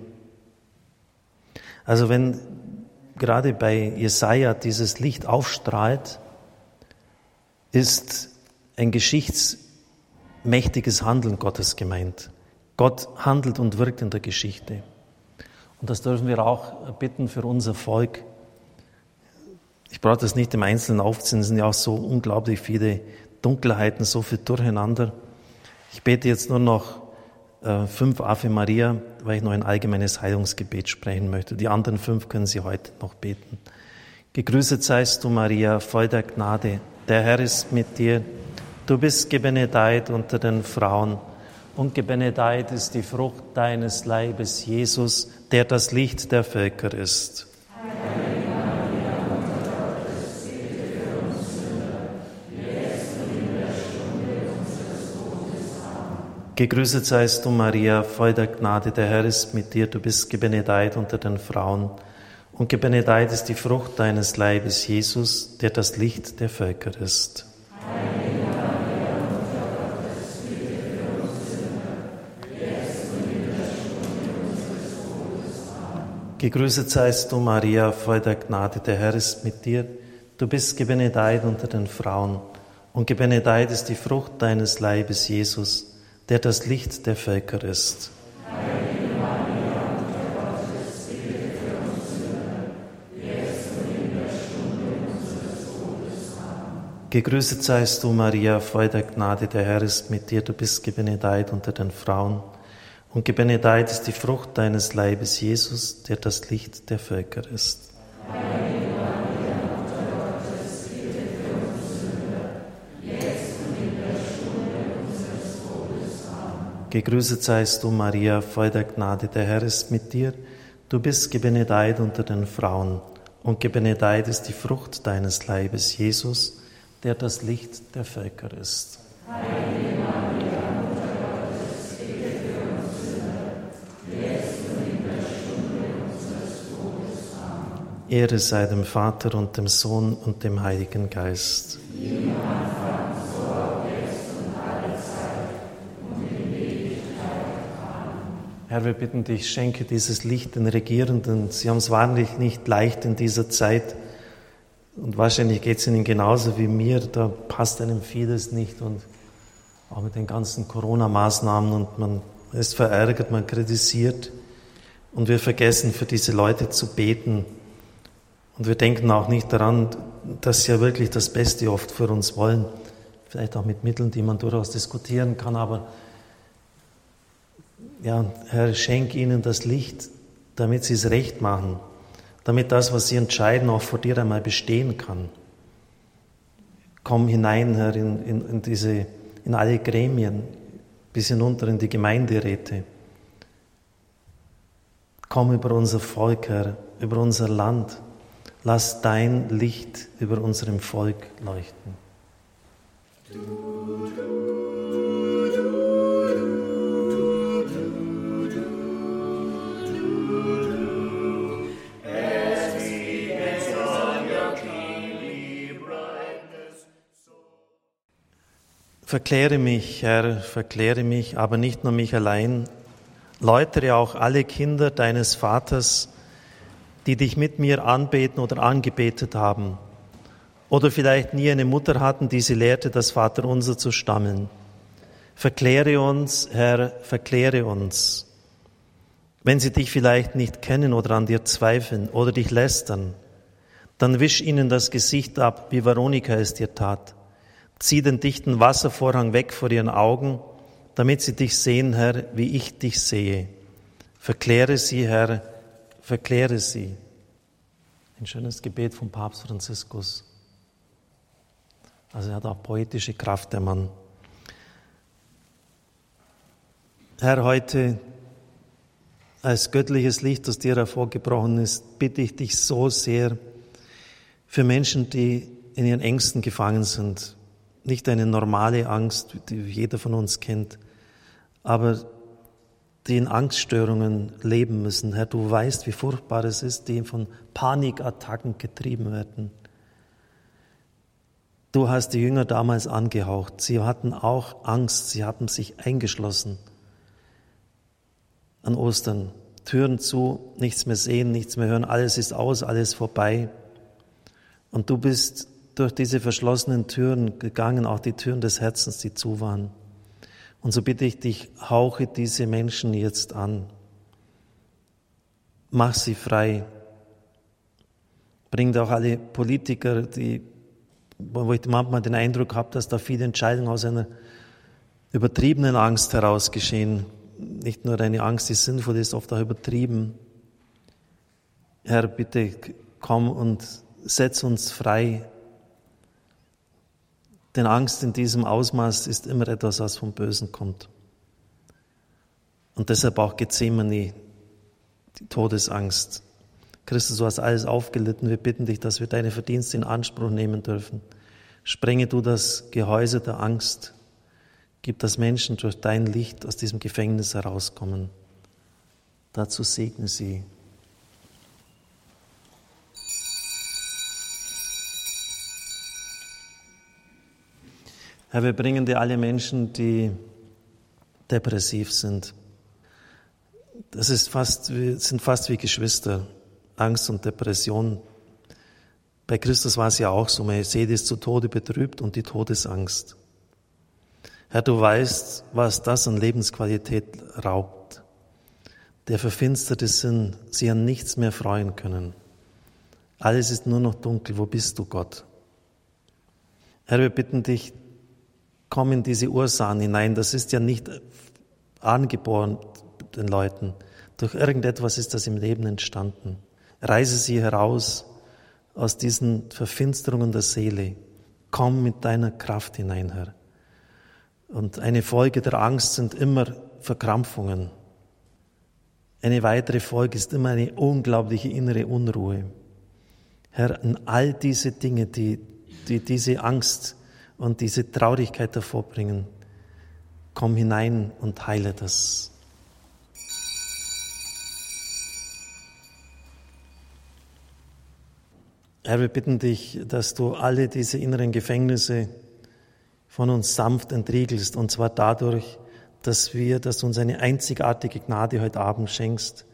Also wenn gerade bei Jesaja dieses Licht aufstrahlt, ist ein geschichtsmächtiges Handeln Gottes gemeint. Gott handelt und wirkt in der Geschichte. Und das dürfen wir auch bitten für unser Volk. Ich brauche das nicht im Einzelnen aufziehen, es sind ja auch so unglaublich viele Dunkelheiten, so viel Durcheinander. Ich bete jetzt nur noch äh, fünf Ave Maria, weil ich noch ein allgemeines Heilungsgebet sprechen möchte. Die anderen fünf können Sie heute noch beten. Gegrüßet seist du, Maria, voll der Gnade. Der Herr ist mit dir. Du bist gebenedeit unter den Frauen und gebenedeit ist die Frucht deines Leibes, Jesus, der das Licht der Völker ist. Gegrüßet seist du, Maria, voll der Gnade, der Herr ist mit dir, du bist gebenedeit unter den Frauen, und gebenedeit ist die Frucht deines Leibes, Jesus, der das Licht der Völker ist. Gegrüßet seist du, Maria, voll der Gnade, der Herr ist mit dir, du bist gebenedeit unter den Frauen, und gebenedeit ist die Frucht deines Leibes, Jesus, der das Licht der Völker ist. Gegrüßet seist du, Maria, voll der Gnade, der Herr ist mit dir, du bist gebenedeit unter den Frauen, und gebenedeit ist die Frucht deines Leibes, Jesus, der das Licht der Völker ist. Amen. Gegrüßet seist du, Maria, voll der Gnade, der Herr ist mit dir. Du bist gebenedeit unter den Frauen, und gebenedeit ist die Frucht deines Leibes, Jesus, der das Licht der Völker ist. Heilige Maria, Mutter Gottes, bitte für uns Sünder, jetzt und in der Stunde unseres Todes. Amen. Ehre sei dem Vater und dem Sohn und dem Heiligen Geist. Herr, wir bitten dich, schenke dieses Licht den Regierenden. Sie haben es wahrlich nicht leicht in dieser Zeit. Und wahrscheinlich geht es ihnen genauso wie mir. Da passt einem vieles nicht. Und auch mit den ganzen Corona-Maßnahmen. Und man ist verärgert, man kritisiert. Und wir vergessen, für diese Leute zu beten. Und wir denken auch nicht daran, dass sie ja wirklich das Beste oft für uns wollen. Vielleicht auch mit Mitteln, die man durchaus diskutieren kann. Aber ja, Herr, schenk ihnen das Licht, damit sie es recht machen, damit das, was sie entscheiden, auch vor dir einmal bestehen kann. Komm hinein, Herr, in, in, in diese, in alle Gremien, bis hinunter in die Gemeinderäte. Komm über unser Volk, Herr, über unser Land. Lass dein Licht über unserem Volk leuchten. Verkläre mich, Herr, verkläre mich, aber nicht nur mich allein, läutere auch alle Kinder deines Vaters, die dich mit mir anbeten oder angebetet haben, oder vielleicht nie eine Mutter hatten, die sie lehrte, das Vaterunser zu stammeln. Verkläre uns, Herr, verkläre uns. Wenn sie dich vielleicht nicht kennen oder an dir zweifeln oder dich lästern, dann wisch ihnen das Gesicht ab, wie Veronika es dir tat. Zieh den dichten Wasservorhang weg vor ihren Augen, damit sie dich sehen, Herr, wie ich dich sehe. Verkläre sie, Herr, verkläre sie. Ein schönes Gebet vom Papst Franziskus. Also er hat auch poetische Kraft, der Mann. Herr, heute als göttliches Licht aus dir hervorgebrochen ist, bitte ich dich so sehr für Menschen, die in ihren Ängsten gefangen sind. Nicht eine normale Angst, die jeder von uns kennt, aber die in Angststörungen leben müssen. Herr, du weißt, wie furchtbar es ist, die von Panikattacken getrieben werden. Du hast die Jünger damals angehaucht. Sie hatten auch Angst, sie hatten sich eingeschlossen an Ostern. Türen zu, nichts mehr sehen, nichts mehr hören, alles ist aus, alles vorbei. Und du bist durch diese verschlossenen Türen gegangen, auch die Türen des Herzens, die zu waren. Und so bitte ich dich, hauche diese Menschen jetzt an. Mach sie frei. Bring auch alle Politiker, die, wo ich manchmal den Eindruck habe, dass da viele Entscheidungen aus einer übertriebenen Angst heraus geschehen. Nicht nur eine Angst, die sinnvoll ist, oft auch übertrieben. Herr, bitte komm und setz uns frei denn Angst in diesem Ausmaß ist immer etwas, was vom Bösen kommt. Und deshalb auch Gethsemane, die Todesangst. Christus, du hast alles aufgelitten. Wir bitten dich, dass wir deine Verdienste in Anspruch nehmen dürfen. Sprenge du das Gehäuse der Angst. Gib, dass Menschen durch dein Licht aus diesem Gefängnis herauskommen. Dazu segne sie. Herr, wir bringen dir alle Menschen, die depressiv sind. Das ist fast, sind fast wie Geschwister. Angst und Depression. Bei Christus war es ja auch so. Seele ist zu Tode betrübt und die Todesangst. Herr, du weißt, was das an Lebensqualität raubt. Der verfinsterte Sinn, sie an nichts mehr freuen können. Alles ist nur noch dunkel. Wo bist du, Gott? Herr, wir bitten dich, kommen diese Ursachen hinein. Das ist ja nicht angeboren den Leuten. Durch irgendetwas ist das im Leben entstanden. Reise sie heraus aus diesen Verfinsterungen der Seele. Komm mit deiner Kraft hinein, Herr. Und eine Folge der Angst sind immer Verkrampfungen. Eine weitere Folge ist immer eine unglaubliche innere Unruhe. Herr, in all diese Dinge, die, die diese Angst und diese Traurigkeit hervorbringen. Komm hinein und heile das. Herr, wir bitten dich, dass du alle diese inneren Gefängnisse von uns sanft entriegelst, und zwar dadurch, dass wir, dass du uns eine einzigartige Gnade heute Abend schenkst,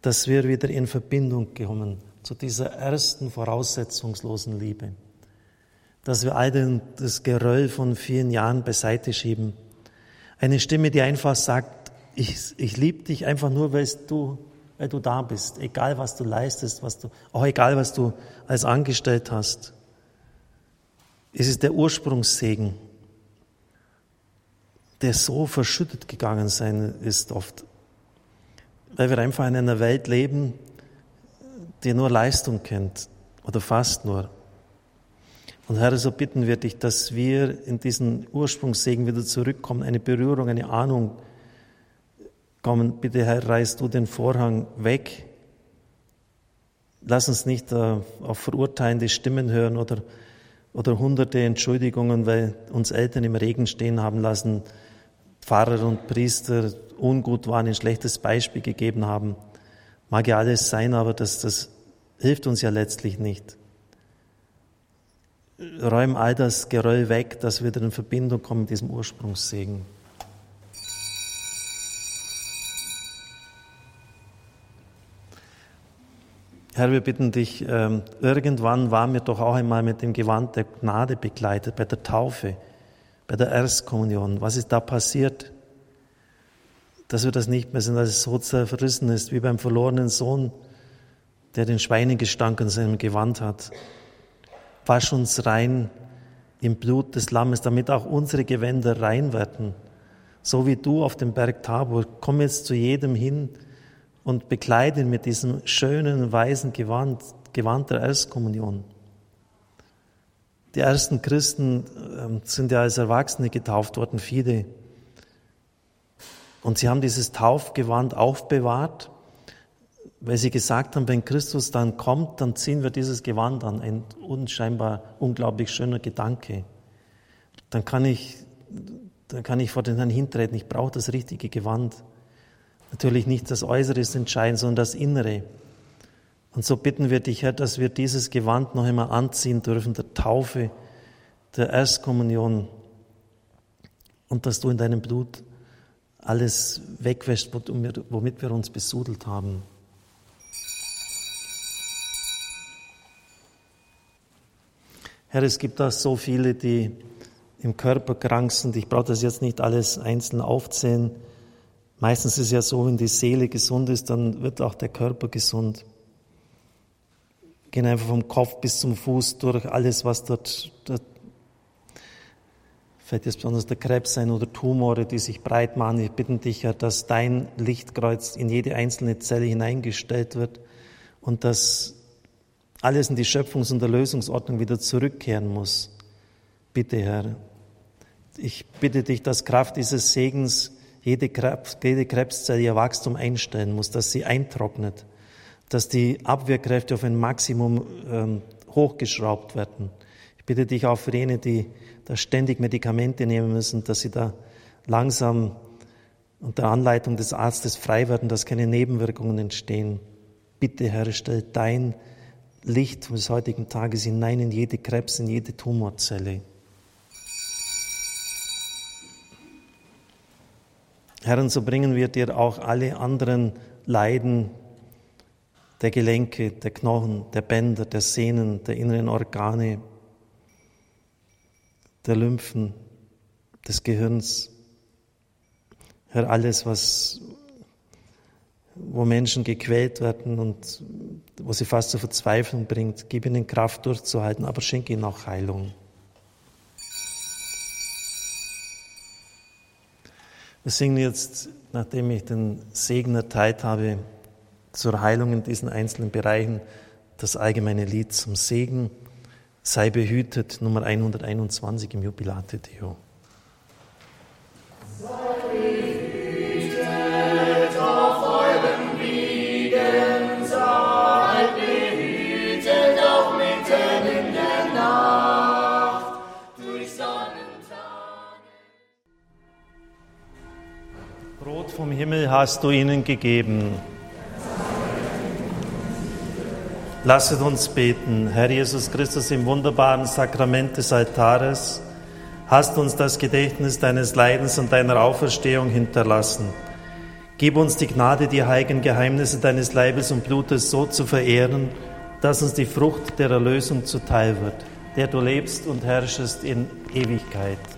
dass wir wieder in Verbindung kommen zu dieser ersten voraussetzungslosen Liebe dass wir all das Geröll von vielen Jahren beiseite schieben. Eine Stimme, die einfach sagt, ich, ich liebe dich einfach nur, weil du, weil du da bist, egal was du leistest, was du, auch egal was du als angestellt hast. Es ist der Ursprungssegen, der so verschüttet gegangen sein ist oft, weil wir einfach in einer Welt leben, die nur Leistung kennt oder fast nur. Und Herr, so bitten wir dich, dass wir in diesen Ursprungssegen wieder zurückkommen, eine Berührung, eine Ahnung kommen. Bitte, Herr, reiß du den Vorhang weg. Lass uns nicht äh, auf verurteilende Stimmen hören oder, oder hunderte Entschuldigungen, weil uns Eltern im Regen stehen haben lassen, Pfarrer und Priester ungut waren, ein schlechtes Beispiel gegeben haben. Mag ja alles sein, aber das, das hilft uns ja letztlich nicht räum all das Geröll weg, dass wir wieder in Verbindung kommen mit diesem Ursprungssegen. Herr, wir bitten dich, ähm, irgendwann waren wir doch auch einmal mit dem Gewand der Gnade begleitet, bei der Taufe, bei der Erstkommunion. Was ist da passiert? Dass wir das nicht mehr sind, dass es so zerfrissen ist, wie beim verlorenen Sohn, der den Schweinegestank in seinem Gewand hat. Wasch uns rein im Blut des Lammes, damit auch unsere Gewänder rein werden. So wie du auf dem Berg Tabor. Komm jetzt zu jedem hin und bekleide ihn mit diesem schönen, weißen Gewand, Gewand der Erstkommunion. Die ersten Christen ähm, sind ja als Erwachsene getauft worden, viele. Und sie haben dieses Taufgewand aufbewahrt weil sie gesagt haben, wenn Christus dann kommt, dann ziehen wir dieses Gewand an. Ein unscheinbar unglaublich schöner Gedanke. Dann kann ich, dann kann ich vor den Herrn hintreten. Ich brauche das richtige Gewand. Natürlich nicht das Äußere ist entscheidend, sondern das Innere. Und so bitten wir dich, Herr, dass wir dieses Gewand noch einmal anziehen dürfen, der Taufe, der Erstkommunion, und dass du in deinem Blut alles wegwäschst, womit wir uns besudelt haben. Herr, es gibt da so viele, die im Körper krank sind. Ich brauche das jetzt nicht alles einzeln aufzählen. Meistens ist es ja so, wenn die Seele gesund ist, dann wird auch der Körper gesund. Gehen einfach vom Kopf bis zum Fuß durch alles, was dort, dort vielleicht jetzt besonders der Krebs sein oder Tumore, die sich breit machen. Ich bitte dich, Herr, dass dein Lichtkreuz in jede einzelne Zelle hineingestellt wird und dass alles in die Schöpfungs- und Erlösungsordnung wieder zurückkehren muss. Bitte, Herr, ich bitte dich, dass Kraft dieses Segens jede, Krebs, jede Krebszelle ihr Wachstum einstellen muss, dass sie eintrocknet, dass die Abwehrkräfte auf ein Maximum ähm, hochgeschraubt werden. Ich bitte dich auch für jene, die da ständig Medikamente nehmen müssen, dass sie da langsam unter Anleitung des Arztes frei werden, dass keine Nebenwirkungen entstehen. Bitte, Herr, stell dein Licht des heutigen Tages hinein in jede Krebs, in jede Tumorzelle. Herr, und so bringen wir dir auch alle anderen Leiden der Gelenke, der Knochen, der Bänder, der Sehnen, der inneren Organe, der Lymphen, des Gehirns. Herr, alles, was, wo Menschen gequält werden und wo sie fast zur Verzweiflung bringt. Gib ihnen Kraft durchzuhalten, aber schenke ihnen auch Heilung. Wir singen jetzt, nachdem ich den Segen erteilt habe, zur Heilung in diesen einzelnen Bereichen das allgemeine Lied zum Segen. Sei behütet, Nummer 121 im Jubilate Deo. Hast du ihnen gegeben. Lasset uns beten, Herr Jesus Christus, im wunderbaren Sakrament des Altares, hast uns das Gedächtnis deines Leidens und deiner Auferstehung hinterlassen. Gib uns die Gnade, die heiligen Geheimnisse deines Leibes und Blutes so zu verehren, dass uns die Frucht der Erlösung zuteil wird, der du lebst und herrschest in Ewigkeit.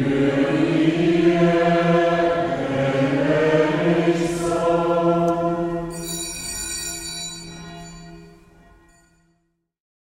Amen.